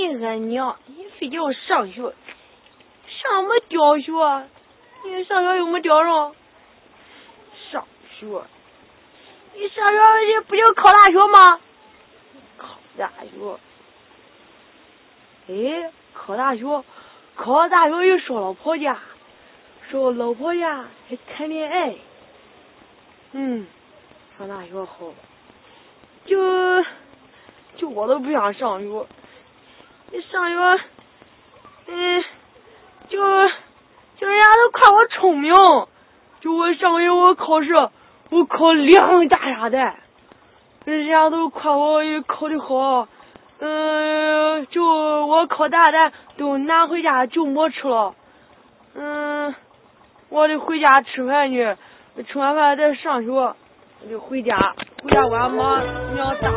亲俺娘，你非叫我上学，上什么吊学？你上学有没吊用？上学，你上学不就考大学吗？考大学，哎，考大学，考大学又说老婆家，说老婆家还谈恋爱。嗯，上大学好，就就我都不想上学。你上学，嗯，就就人家都夸我聪明，就我上个月我考试我考两大鸭蛋，人家都夸我考的好，嗯，就我考大蛋都拿回家就没吃了，嗯，我得回家吃饭去，吃完饭再上学，我就回家，回家我俺妈娘打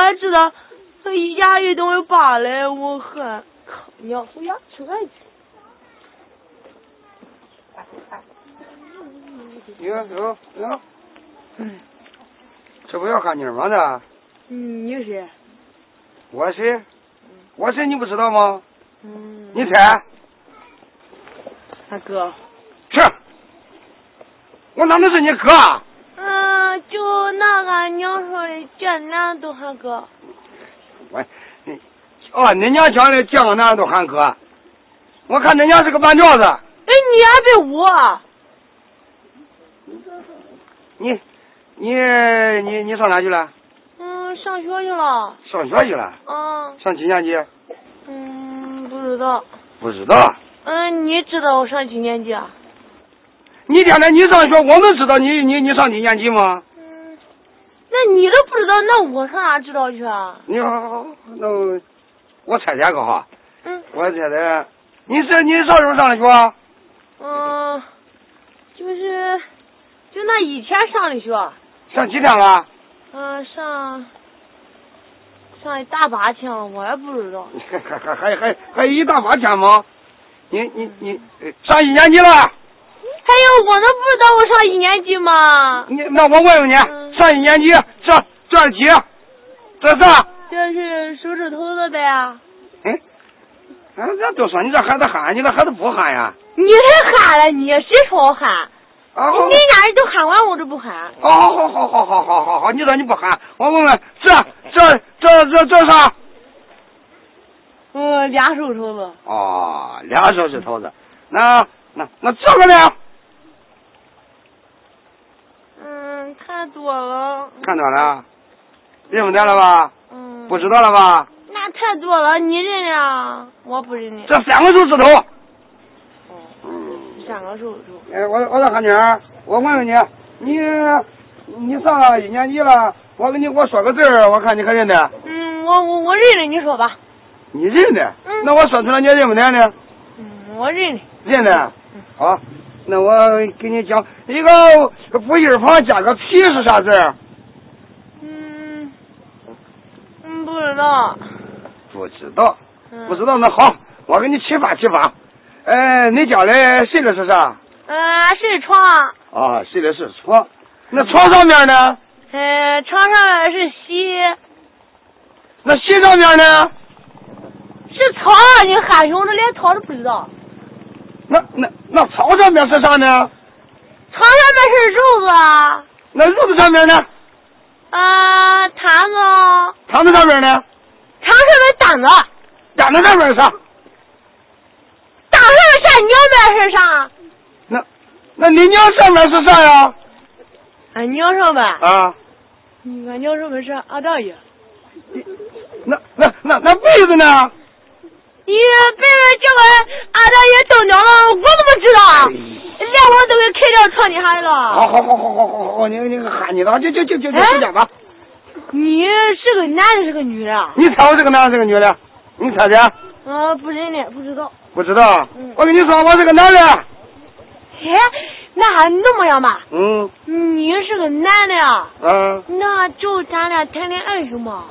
我还知道他一加一动有八嘞我恨你要回家吃饭去你看你看这不要喊你吗？这？你是谁？我是？谁我是你不知道吗？嗯。你猜？大哥。是我哪能是你哥啊？嗯，就那个娘说的，见男都喊哥。我，哦，恁娘讲的见个男都喊哥。我看恁娘是个半吊子。哎，你还别捂。你。你你你上哪去了？嗯，上学去了。上学去了？嗯。上几年级？嗯，不知道。不知道？嗯，你知道我上几年级啊？你天天你上学，我能知道你你你上几年级吗？嗯，那你都不知道，那我上哪知道去啊？你好，那我猜猜个哈。嗯。我猜猜，你是你啥时候上的学？嗯，就是就那以前上的学。上几天了？嗯，上上一大把天了，我也不知道。还还还还还一大把天吗？你你你上一年级了？还有我能不知道我上一年级吗？你那我问问你，上一年级这这是几？这是？这是手指头子呗。嗯，俺咱都说你这孩子憨，你这孩子不憨呀？你才憨了，你谁说我憨？你家人都喊完，我都不喊。好好好好好好好好好，你说你不喊，我问问，这这这这这啥？嗯，俩手指头子。哦，俩手指头子。那那那这个呢？嗯，看多了。看多了，认不得了吧？嗯。不知道了吧？那太多了，你认得？我不认得。这三个手指头。哦。嗯三个手指头。哎，我我说韩妮儿，我问问你，你你上了一年级了？我给你我说个字儿，我看你可认得。嗯，我我我认得，你说吧。你认得？嗯。那我说出来你认不得呢？嗯，我认得。认得。嗯。好，那我给你讲一个不印旁加个皮是啥字？嗯。嗯，不知道。不知道。不知道那好，我给你启发启发。哎，你家里睡的是啥？呃，是床。啊，睡的是床。那床上面呢？呃，床上面是席。那席上面呢？是草，你喊熊的连草都不知道。那那那草上面是啥呢？草上面是褥子。那褥子上面呢？啊，毯子。毯子上面呢？毯上面担子。担子上面是啥？担上面啥？娘面是啥？那那你娘上面是啥呀？俺娘上面。啊。俺娘上面是俺大爷。那那那那被子呢？你被子叫我俺大爷冻着了，我怎么知道？连我都给开到床底下了。好好好好好好好，你你喊你了，就就就就就回家吧。你是个男的，是个女的？你猜我是个男的，是个女的？你猜猜。啊，不认得，不知道。不知道。我跟你说，我是个男的。哎，那还那么样吧？嗯。你是个男的呀？嗯。那就咱俩谈恋爱行吗？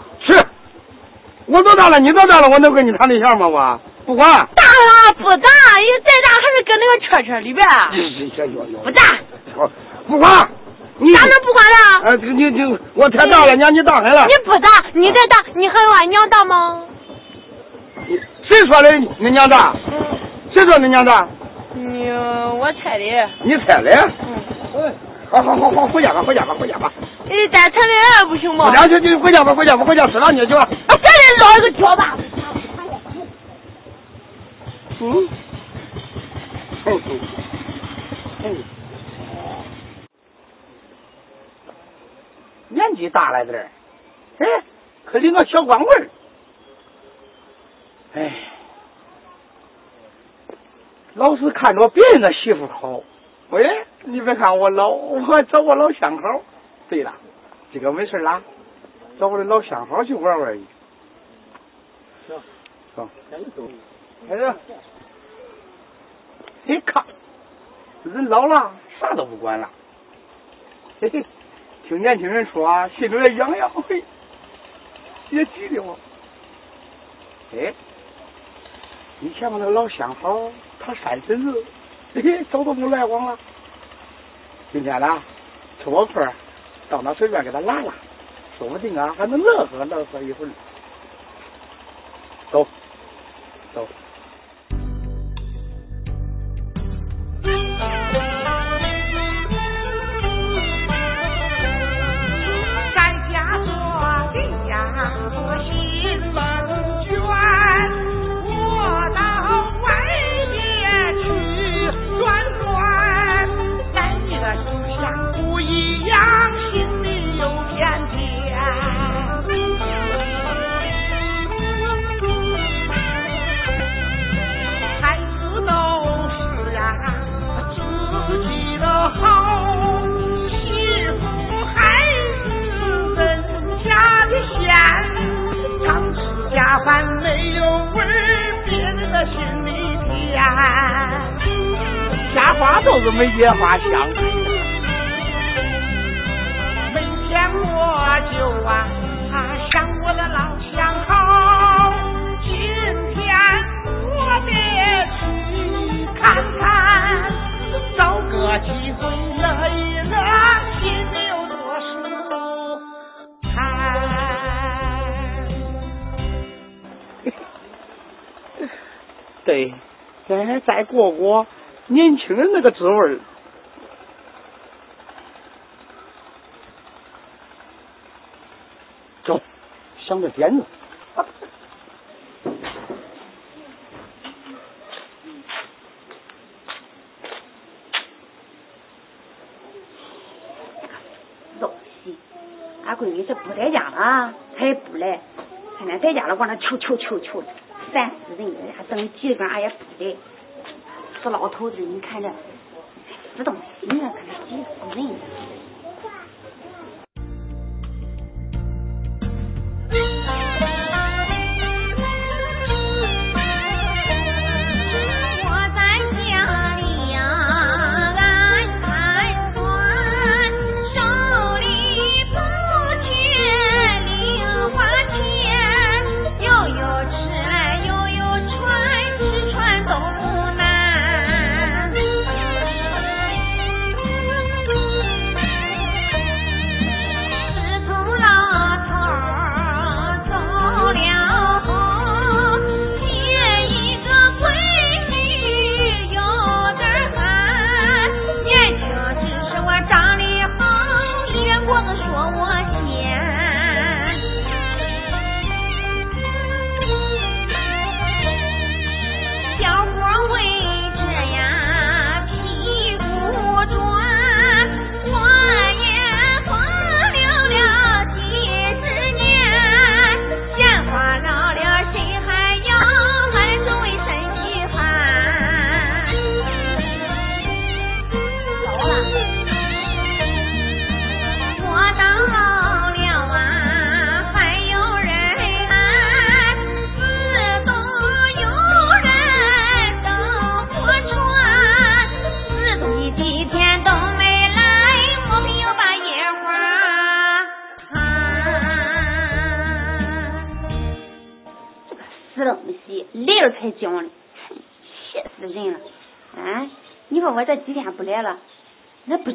是。我多大了？你多大了？我能跟你谈对象吗？我不管。大了不大？你再大还是搁那个车车里边。不大。不管。你咋能不管呢？呃，你你我太大了，娘你大很了。你不大，你再大，你还有俺娘大吗？谁说的？你娘大？嗯。谁说你娘大？你我猜的。你猜的？嗯。好好好好，回家吧，回家吧，回家吧。哎，咱谈恋爱不行吗？不行，就就回家吧，回家吧，回家吃饭去去吧。啊，咱得捞一个脚吧。嗯。嗯嗯。嗯。年纪大了点儿，哎，可领个小光棍儿。哎，老是看着别人的媳妇好。喂，你别看我老，我找我老相好。对了，这个没事啦，找我的老相好去玩玩去。行，走，开始。嘿，看，人老了，啥都不管了。嘿嘿，听年轻人说，心里也痒痒，嘿，也急得我。哎，以前我那个老相好，他三婶子。嘿嘿，早都不来往了。今天呢，吃我饭，到那随便给他拉拉，说不定啊，还能乐呵乐呵一会儿。走，走。花都是没野花香，每天我就啊想我的老相好，今天我得去看看，找个机会乐一乐，对，再再过过。年轻人那个滋味儿，走，想着点子。东西，俺闺女这不在家了，她也不来。天天在家了，往那求求求求的，烦死人了！还等几个俺也不得。死老头子，你看这死东西呢，可是急死人。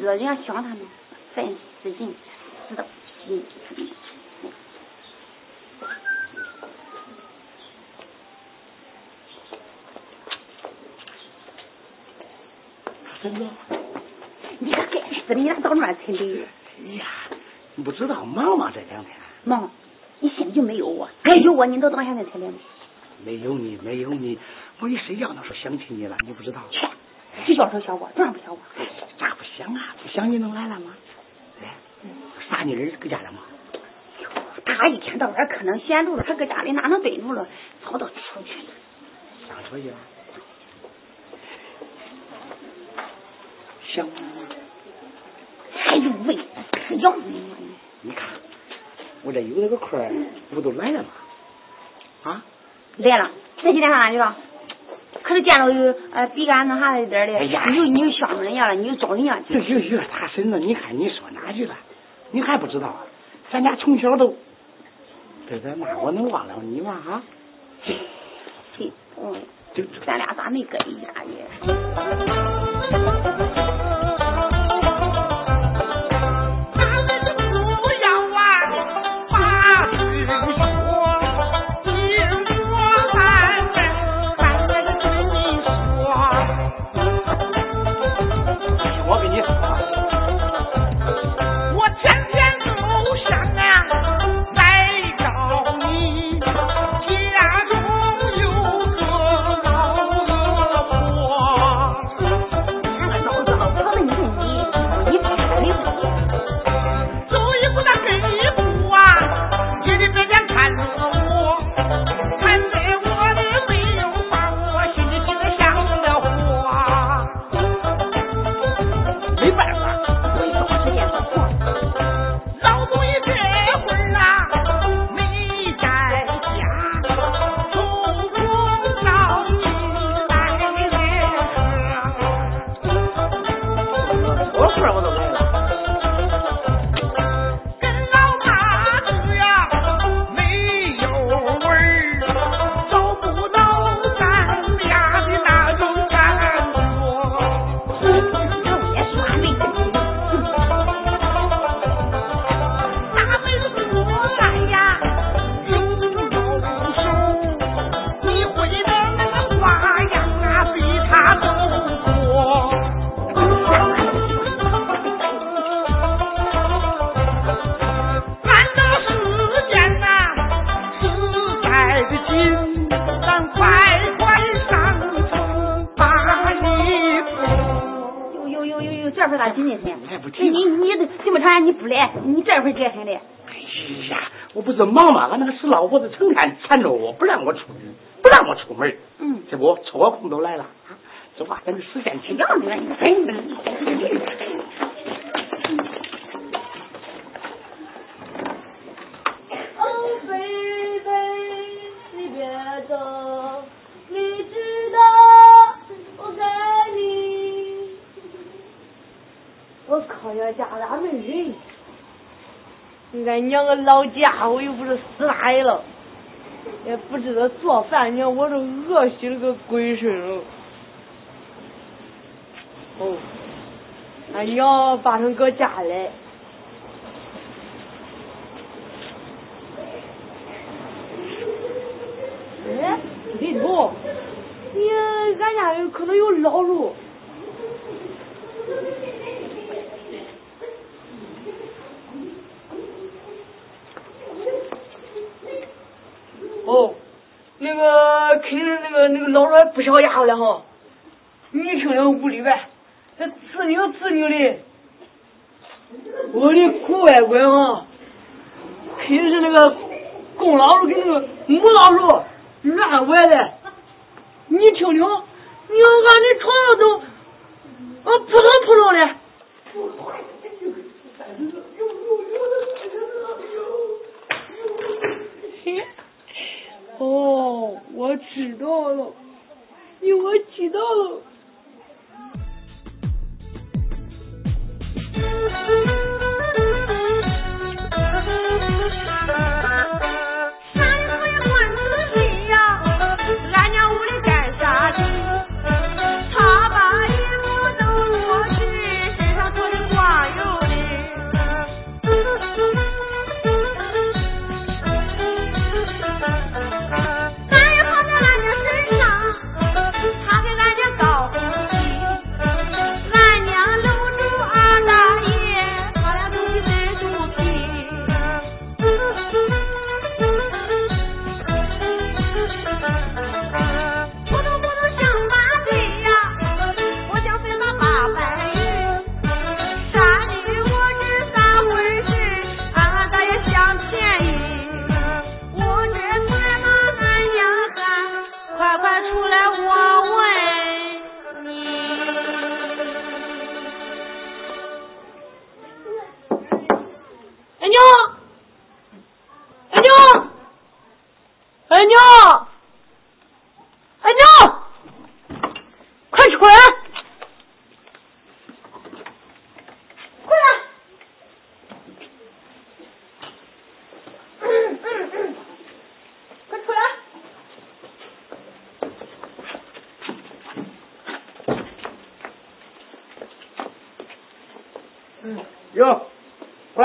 那不知道人家想他们，烦死人，死的心。真的？你可该死的，你咋到那儿去的？哎呀，你不知道忙吗？这两天忙，你心里就没有我，要有我，你都到现在才来吗？没有你，没有你，我一睡觉那时候想起你了，你不知道？去，睡觉时候想我，当然不想我。想啊？不想你能来了吗？哎，啥妮儿搁家了吗？他一天到晚可能闲住了，他搁家里哪能蹲住了？早都出去了。上出去了？想吗？哎呦喂，可要你！你看，我这有那个空儿，不都来了吗？啊？来了，这几天上哪去了？见着有呃比俺那啥一点的，哎呀你就你就相中人家了，你就找人家去。这有有他婶子，你看你说哪去了？你还不知道啊？咱家从小都，对对，那我能忘了你吗？啊？嘿，嗯，就咱俩咋没搁一家呢？这么长时间你不来，你这会儿该很的。哎呀，我不是忙吗？俺那个死老婆子成天缠着我，不让我出去，不让我出门。嗯，这不抽个空都来了。啊走吧，咱就实现去。要你真的。我靠呀，家咋没人？俺娘个老家伙又不是死大爷了，也不知道做饭你看，我都饿死了个鬼神了。哦，俺娘把成搁家来。哎，李头，你俺家可能有老鼠。哦，那个肯定老鼠还不小家伙了哈。你听听屋里边，这呲扭呲扭的，我的苦乖乖啊！肯定是那个公老鼠跟那个母老鼠乱玩的。你听听，你看俺这床上都啊扑通扑通的。哦，我知道了，你我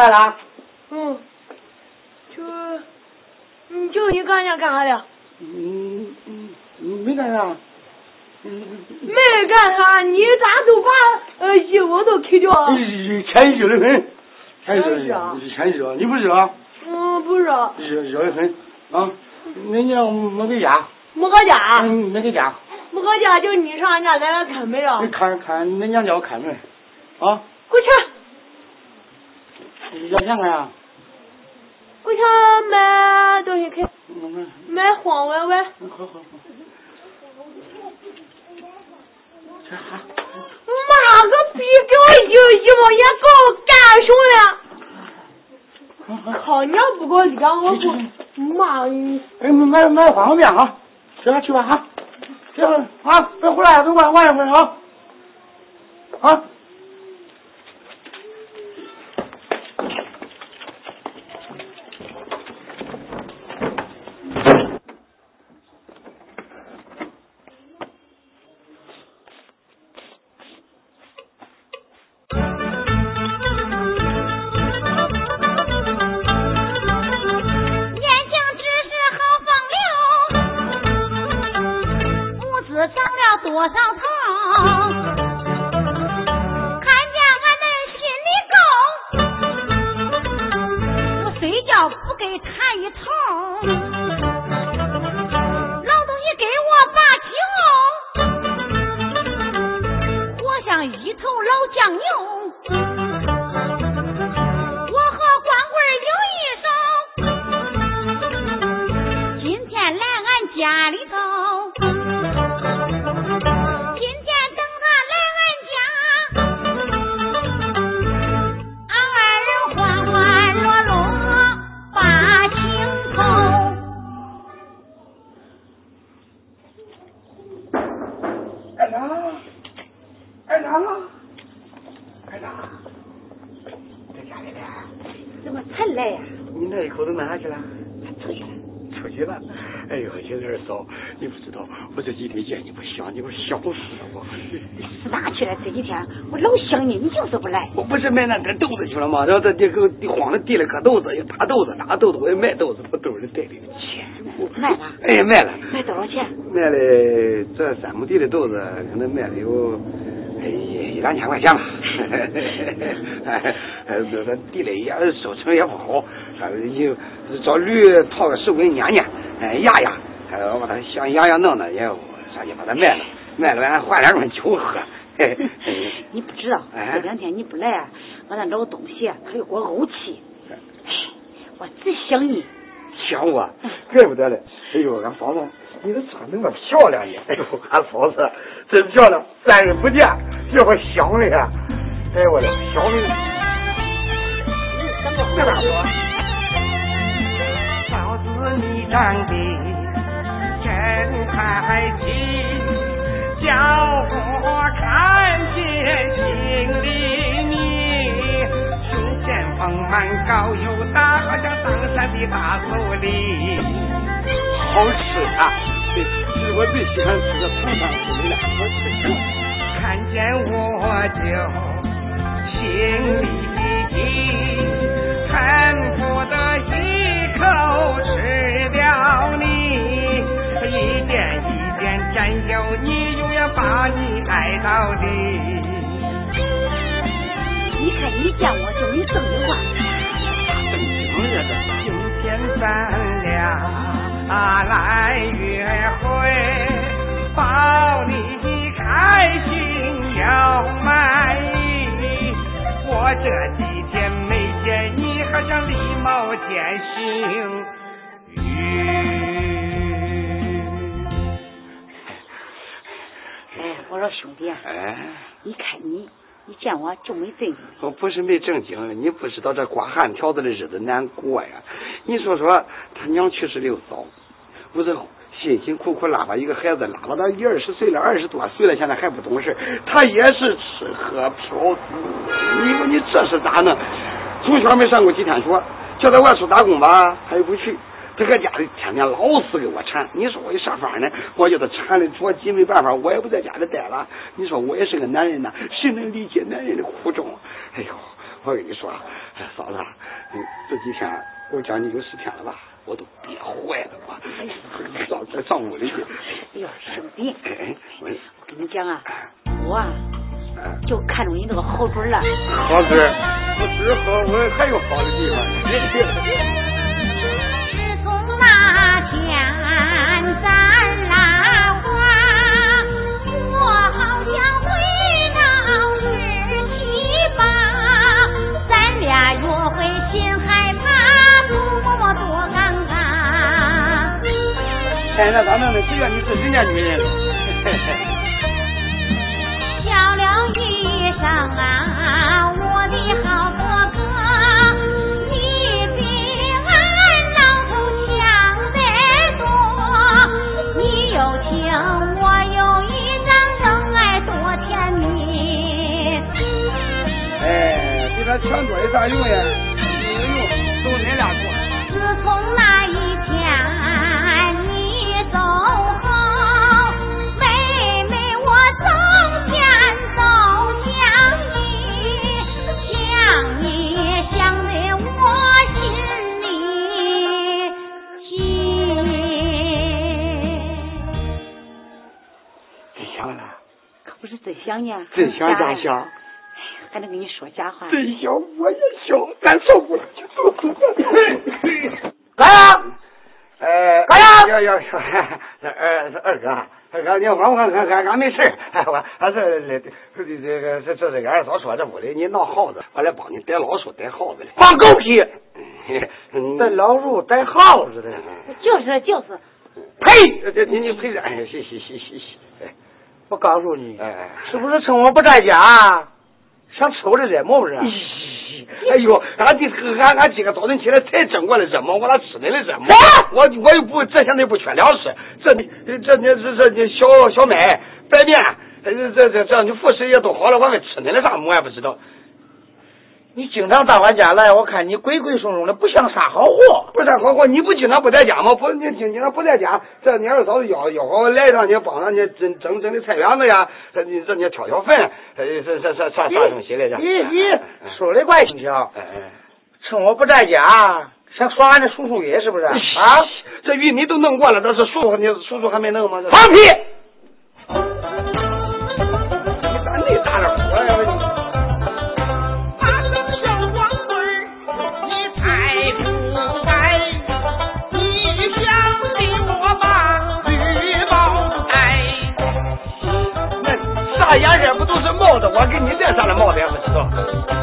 来了。嗯。就，嗯，就你刚才干啥的？嗯嗯，没干啥。嗯没干啥，你咋都把呃衣服都脱掉了？天热的很，天热的，天热，你不热？嗯，不热。热热的很啊！恁娘没给家。没搁家。嗯，没搁家。没搁家，就你上俺家来了看门了。你看看，恁娘叫我开门，啊。过去。要钱干啥？我想买东西去。买黄歪歪。好好好。妈个逼，给我一一毛钱，给我干什么呀？靠，你要不给我两，我不妈你。哎，买买方便面啊，去吧去吧哈，去吧啊，别回来，等晚晚一会儿啊，啊。Thay 然后在地给地荒了地里割豆子，也打豆子，打豆子我也卖豆子，把兜里带里的钱。卖了？哎，卖了。卖多少钱？卖了这三亩地的豆子，可能卖了有一一两千块钱吧。哎，这地里也收成也不好，有找驴套个手给撵撵，哎压压，还我把它想压压弄弄，也啥就把它卖了，卖了俺换两种酒喝。你不知道，这两天你不来。我那老东西，他又给我怄气。哎，我只想你。想我？怪不得嘞！哎呦，俺嫂子，你这穿那么漂亮呢！哎呦，俺嫂子真漂亮，三日不见，这会想的呀！哎我的，想的。在哪说？嫂子，你长得真开心，叫我看见心里美，胸前。丰满高又大，好像登山的大树林。好吃啊！是我最喜欢吃的唐山猪了，好吃。看见我就心里急，恨不得一口吃掉你，一点占有你，永远把你爱到底。你看，你见我就你正经话。今天咱俩来约会，保你开心又满意。我这几天没见你，好像李某见行雨。我说兄弟，哎，你看你。你见我就没正经，我不是没正经，你不知道这刮汗条子的日子难过呀。你说说，他娘去世的又早，我这辛辛苦苦拉把一个孩子拉到他一二十岁了，二十多岁了，现在还不懂事，他也是吃喝嫖赌。你说你这是咋弄？从小没上过几天学，叫他外出打工吧，他又不去。他搁家里天天老是给我缠，你说我有啥法呢，我叫他缠的着急，没办法，我也不在家里待了。你说我也是个男人呐，谁能理解男人的苦衷？哎呦，我跟你说，嫂子，你这几天我将近有十天了吧，我都憋坏了我。上再上屋里去。哎呦，生病，哎，我我跟你讲啊，我啊就看中你那个好准了。好准，不吃喝，我还有好的地方。现在咱们只愿你是人家女人了。漂亮衣裳啊，我的好哥哥，你比俺老头强得多。你有情，我有意，咱恩爱多甜蜜。哎，比他强多有啥用呀？真想假想，还能跟你说假话。真想我也想，咱受不了就走走。干呀！呃，干呀要要说，二二哥，二哥，你我我俺俺俺没事 我俺这这这个这这这个二嫂说这屋里你闹耗子，我来帮你逮老鼠逮耗子来。放狗屁！嗯逮老鼠逮耗子的，就是就是，呸！这你你赔点，哎，谢谢谢谢谢。哎我告诉你，哎是不是趁我不在家想吃我的热馍不是？哎呦，俺弟俺俺今个早晨起来才蒸过来热馍，我哪吃恁的热馍？我我又不这现在不缺粮食，这你这你这这你小小麦白面，这这这这你副食也都好了，我还吃恁的啥馍也不知道。你经常到俺家来，我看你鬼鬼祟祟的，不像啥好货。不是好货，你不经常不在家吗？不，你经常不在家，这你二嫂子要要好来让你帮着你整整整的菜园子呀，这你这你挑挑粪，这这这啥啥东西来着？咦咦，说的怪轻巧。哎哎。趁我不在家，想耍俺的叔叔爷是不是？啊，这玉米都弄过了，这是叔叔你叔叔还没弄吗？放屁！那颜色不都是帽子？我给你戴啥的帽子也不知道。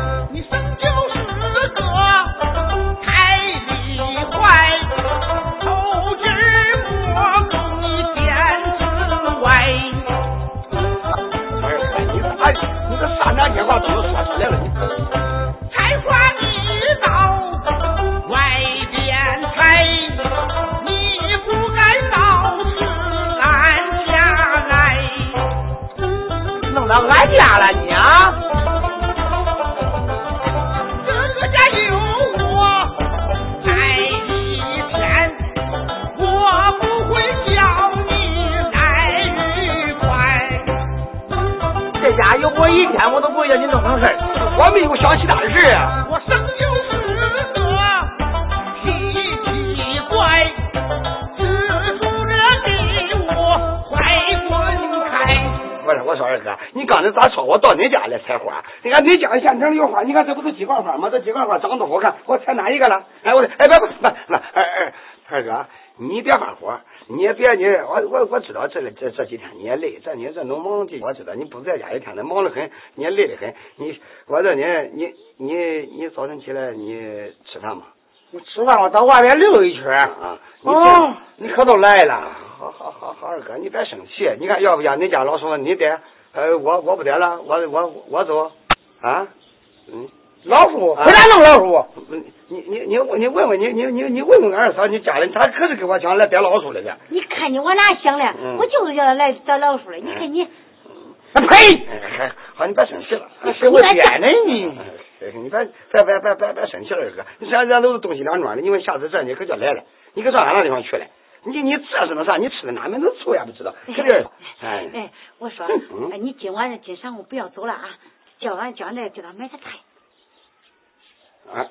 俺家了你啊！这个家有我在一天，我不会叫你再愉快。这家有我一天，我都不会叫你弄成事。我没有想其他的事啊。我说二哥，你刚才咋说我到你家来采花？你看你家县城里有花，你看这不是鸡冠花吗？这鸡冠花长得好看，我采哪一个了？哎，我说，哎，别别别别，二二二哥，你别发火，你也别你，我我我知道这个这这几天你也累，这你这农忙的，我知道你不在家一天的忙得很，你也累得很。你我这你你你你早晨起来你吃饭吗？我吃饭我到外面溜一圈。啊，你哦，你可都来了。二哥，你别生气。你看，要不然你家老说你得，呃，我我不得了，我我我走，啊，嗯，老鼠，啊回家弄老鼠。你你你你问问你你你你问问俺二嫂，你家里他可是跟我讲来逮老鼠来的。你看你往哪想了？嗯我就是叫他来逮老鼠了。你看你，啊呸！哎，好，你别生气了。是我编的你。哎你别别别别别别生气了，二哥。你现在都是东西两庄的，你问下次这你可就来了，你可上俺那地方去了。你你这是那啥？你吃的哪门子醋也不知道，可是哎。哎，我说嗯，哎你今晚今晌午不要走了啊，叫俺叫俺来给他买个菜。啊，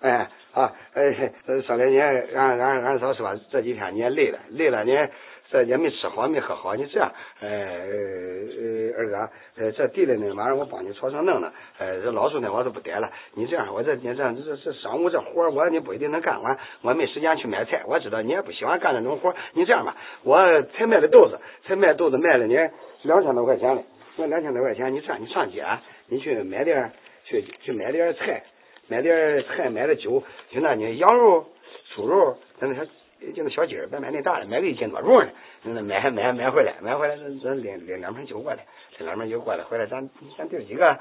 哎啊，哎，说的你俺俺俺嫂说这几天你也累了，累了你这也没吃好没喝好，你这样，呃呃二哥，呃这地里呢，晚上我帮你朝上弄弄，呃这老鼠呢我都不逮了，你这样，我这你这这这上午这活儿我你不一定能干完，我没时间去买菜，我知道你也不喜欢干这种活，你这样吧，我才卖的豆子，才卖豆子卖了你两千多块钱了，那两千多块钱，你这样你上街，你去买点去去买点菜。买点菜，买点酒，就那呢，羊肉、猪肉，咱那小就那小鸡儿，别买那大的，买个一斤多重的，那买买买回来，买回来咱咱拎拎两瓶酒过来，拎两瓶酒过来，回来咱咱弟几个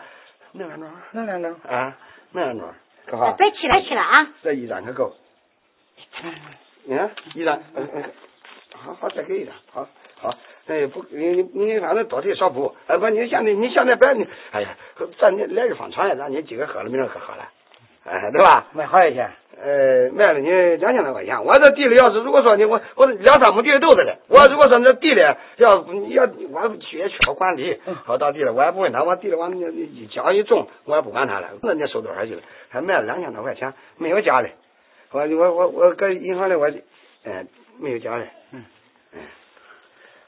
弄两盅，弄两盅啊，弄两盅，可好？别去了，去了啊！这一张可够。你看一张，嗯嗯，好好再给一张，好好。哎，不，你你你反正多退少补，哎不，你现在你现在别你，哎呀，咱你来日方长呀，咱你今个喝了，明儿喝好了。哎，对吧？卖好少钱？呃，卖了你两千多块钱。我这地里要是如果说你我我两三亩地豆子的，我如果说这地里要要我去也缺少管理，好到地里我也不问他，我地里往一讲一种，我也不管他了。那你收多少去了？还卖了两千多块钱，没有假的。我我我我搁银行里我，嗯，没有假的。嗯嗯。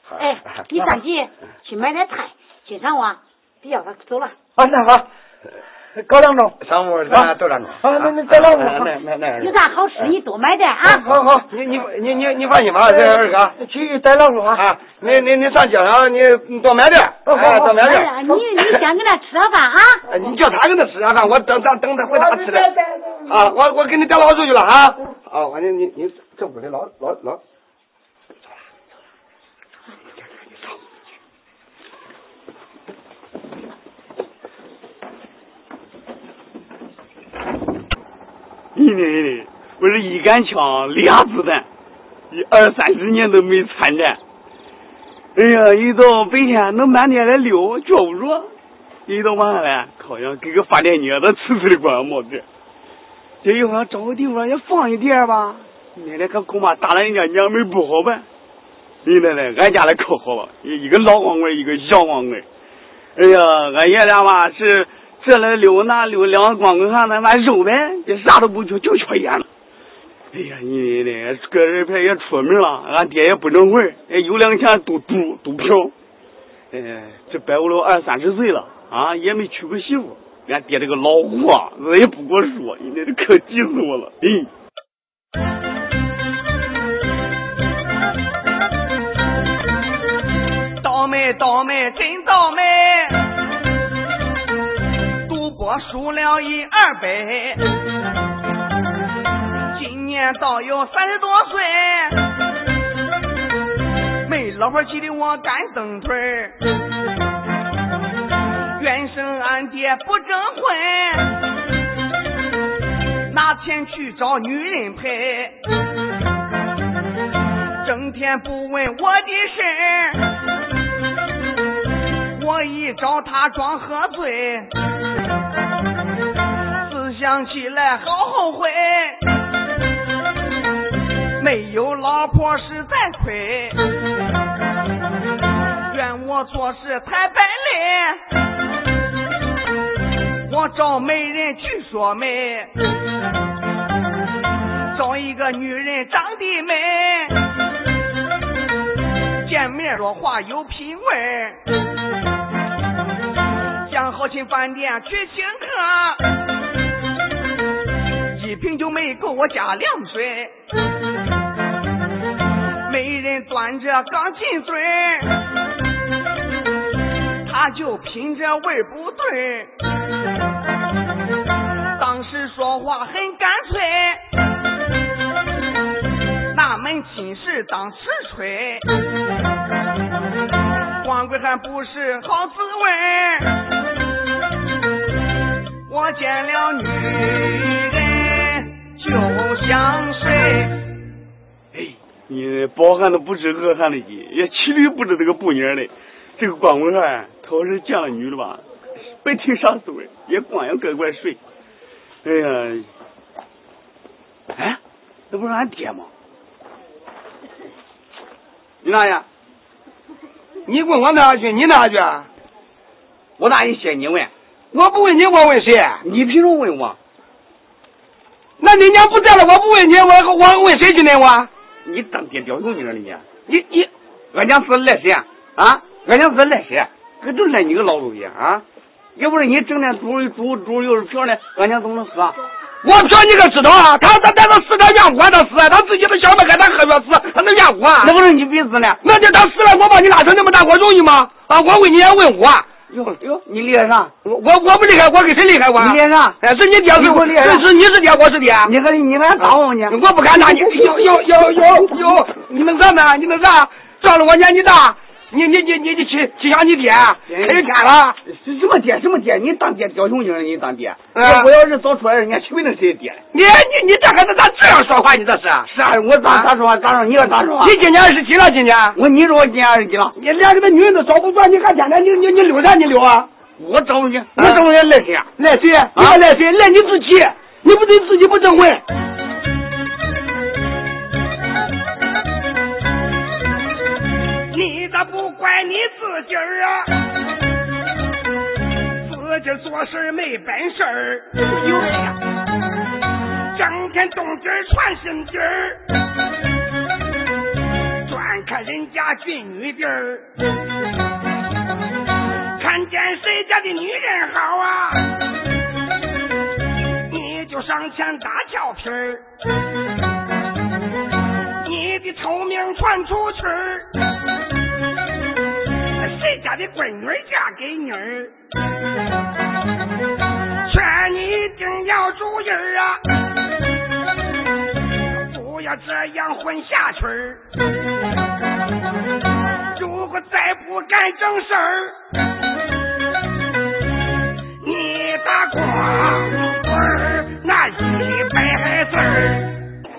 好。哎，你着急去买点菜，今上我比较他走了。啊，那好。搞两盅，上午咱都两盅。好，那那再两盅。那那那有啥好吃，你多买点啊。好好，你你你你你放心吧，这二哥，去带两盅啊。啊，你你你上街上你多买点，好好多买点。你你先给他吃上饭啊。你叫他给他吃点饭，我等等等他回家吃的。啊，我我给你带老鼠去了啊。啊，我你你你这屋里老老老。一年一年，我是一杆枪俩子弹，一二三十年都没参战。哎呀，一到白天能满天来溜，觉不着；一到晚上嘞，好像跟个发电机子呲呲的光冒着。这一会儿找个地方也放一点吧，奶奶可恐怕打了人家娘们不好办。你奶奶，俺家里可好了，一个老光棍，一个小光棍。哎呀，俺爷俩吧是。这来溜那溜两光棍汉子妈肉呗，这啥都不缺，就缺烟了。哎呀，你的个人牌也出名了，俺爹也不整会哎，有两钱都赌赌票。哎，这摆我都二三十岁了啊，也没娶过媳妇。俺爹这个老货，也不跟我说，你这可急死我了。哎。倒霉，倒霉，真倒霉。我输了一二百，今年倒有三十多岁，没老婆气的我干蹬腿儿。怨生俺爹不征婚，拿钱去找女人陪，整天不问我的事我一找他装喝醉。想起来好后悔，没有老婆实在亏，怨我做事太败类，我找媒人去说媒，找一个女人长得美，见面说话有品味。想好心饭店去请客，一瓶酒没够我加两水，没人端着钢琴嘴，他就品着味不对，当时说话很干脆，那门亲事当时吹。光棍还不是好滋味我见了女人就想睡。哎，你饱汉子不知饿汉子饥，也骑驴不知这个步娘嘞。这个光棍汉，他要是见了女的吧，别提啥滋味，也光要乖乖睡。哎呀，哎，那不是俺爹吗？你哪去？你问我哪去？你哪去？我哪有谢你问？我不问你，我问谁？你凭什么问我？那你娘不在了，我不问你，我我问谁去呢？我你当爹屌用你了你！你你俺娘是赖谁啊？啊，俺娘是赖谁？可就赖你个老东西啊！要不是你整天煮煮煮又是嫖呢，俺娘怎么能死啊？我嫖你可知道啊？他他他他死他怨我，他死，他自己都想不开，他喝药死，他能怨我？那不是你逼死呢？那就他死了，我把你拉成那么大，我容易吗？啊，我问你也问我。哟哟，你厉害啥？我我我不厉害，我跟谁厉害我？你厉害啥？哎，是你爹是我厉害。是是你是爹，我是爹。你还你还打我呢？我不敢打你。有有有有有，你能啥呢？你能啥？仗着我年纪大，你你你你你欺欺向你爹，黑人天了。什么爹什么爹？你当爹屌雄精，你当爹。嗯我要是早出来，人家谁能谁爹？你你你这孩子咋这样说话？你这是？是啊，我咋咋说话？咋说？你要咋说话？你今年二十几了？今年？我你说我今年二十几了？你连这个女人都找不着，你还天天你你你溜啥？你溜啊？我找你，我找你赖谁啊？赖谁？你还赖谁？赖你自己！你不对自己不正婚。你自己儿啊？自己做事没本事儿，整天动静儿传心底儿，专看人家俊女地儿，看见谁家的女人好啊，你就上前打俏皮儿。你的臭名传出去儿，谁家的闺女嫁给你儿？劝你一定要注意儿啊，不要这样混下去儿。如果再不干正事儿，你打光棍儿那一百字儿。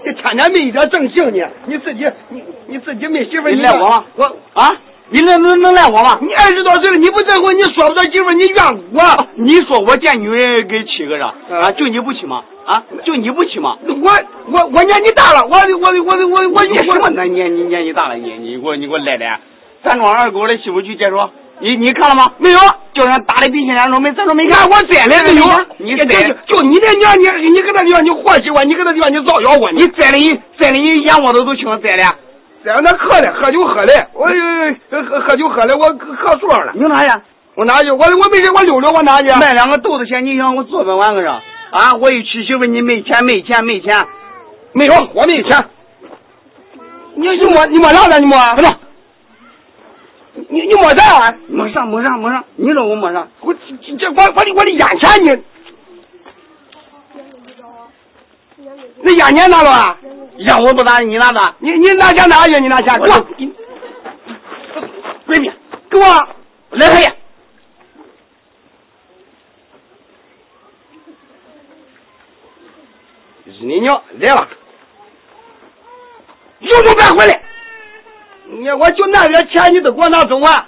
你天天没一点正形呢，你自己你你自己没媳妇儿，你赖我？我啊？你能能能赖我吗？你二十多岁了，你不结婚，你说不着媳妇，你怨我。你说我见女人给气个啥？啊，就你不气吗？啊，就你不气吗？我我我年纪大了，我我我我我你什么年年你年纪大了，你你给我你给我赖赖，咱庄二狗的媳妇去解说，你你看了吗？没有，叫人打的鼻青脸肿，没咱说没看。我栽了没有？你就就你这娘，你你搁那地方你和稀我，你搁那地方你造谣我，你栽了你栽了你眼窝子都青栽了。在那喝的，喝酒喝的，我喝喝酒喝的，我喝数了。你拿去？我拿去？我我没人，我溜溜，我拿去？卖两个豆子钱，你想我做本玩个啥？啊！我一娶媳妇，你没钱，没钱，没钱，没有，我没钱。你你摸你摸啥呢？你摸？不是，你你摸啥啊？摸啥摸啥摸啥？你说我摸啥？我这这我我的我的烟钱你，那烟钱哪了啊？烟我不打，你拿的？你你拿钱哪去？你拿钱给我，闺蜜，给我来黑。日你娘来了，有种别回来！你我就那点钱，你都给我拿走啊？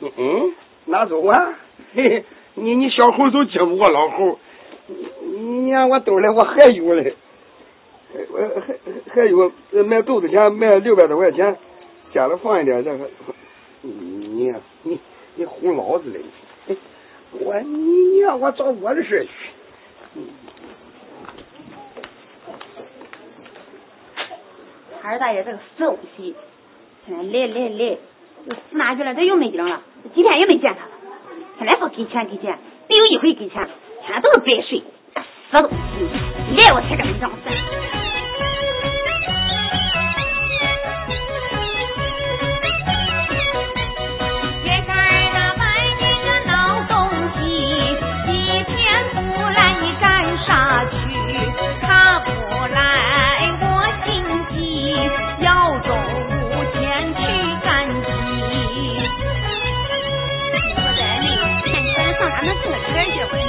嗯嗯，拿走啊？嘿嘿，你你小猴都接不过老猴，你你看我兜里我还有嘞，还还有卖豆子钱卖六百多块钱，家里放一点这个，你你你哄老子嘞！我你你让我找我的事去。二大爷这个死东西，来来来，又死哪去了？这又没影了，今天也没见他了。现在说给钱给钱，没有一回给钱，天天都是白睡，死东西！来我才跟他这样跟人结婚